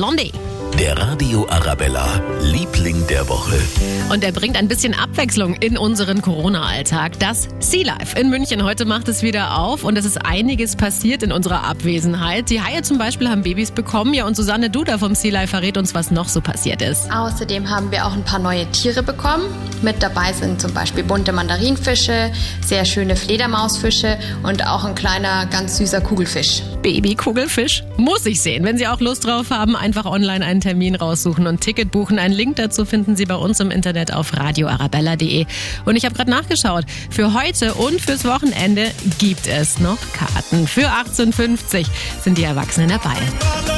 隆迪。Der Radio Arabella, Liebling der Woche. Und er bringt ein bisschen Abwechslung in unseren Corona-Alltag. Das Sea Life in München. Heute macht es wieder auf und es ist einiges passiert in unserer Abwesenheit. Die Haie zum Beispiel haben Babys bekommen. Ja, und Susanne Duda vom Sea Life verrät uns, was noch so passiert ist. Außerdem haben wir auch ein paar neue Tiere bekommen. Mit dabei sind zum Beispiel bunte Mandarinfische, sehr schöne Fledermausfische und auch ein kleiner, ganz süßer Kugelfisch. Baby-Kugelfisch? Muss ich sehen. Wenn Sie auch Lust drauf haben, einfach online einen Termin raussuchen und Ticket buchen. Einen Link dazu finden Sie bei uns im Internet auf radioarabella.de. Und ich habe gerade nachgeschaut. Für heute und fürs Wochenende gibt es noch Karten. Für 1850 sind die Erwachsenen dabei.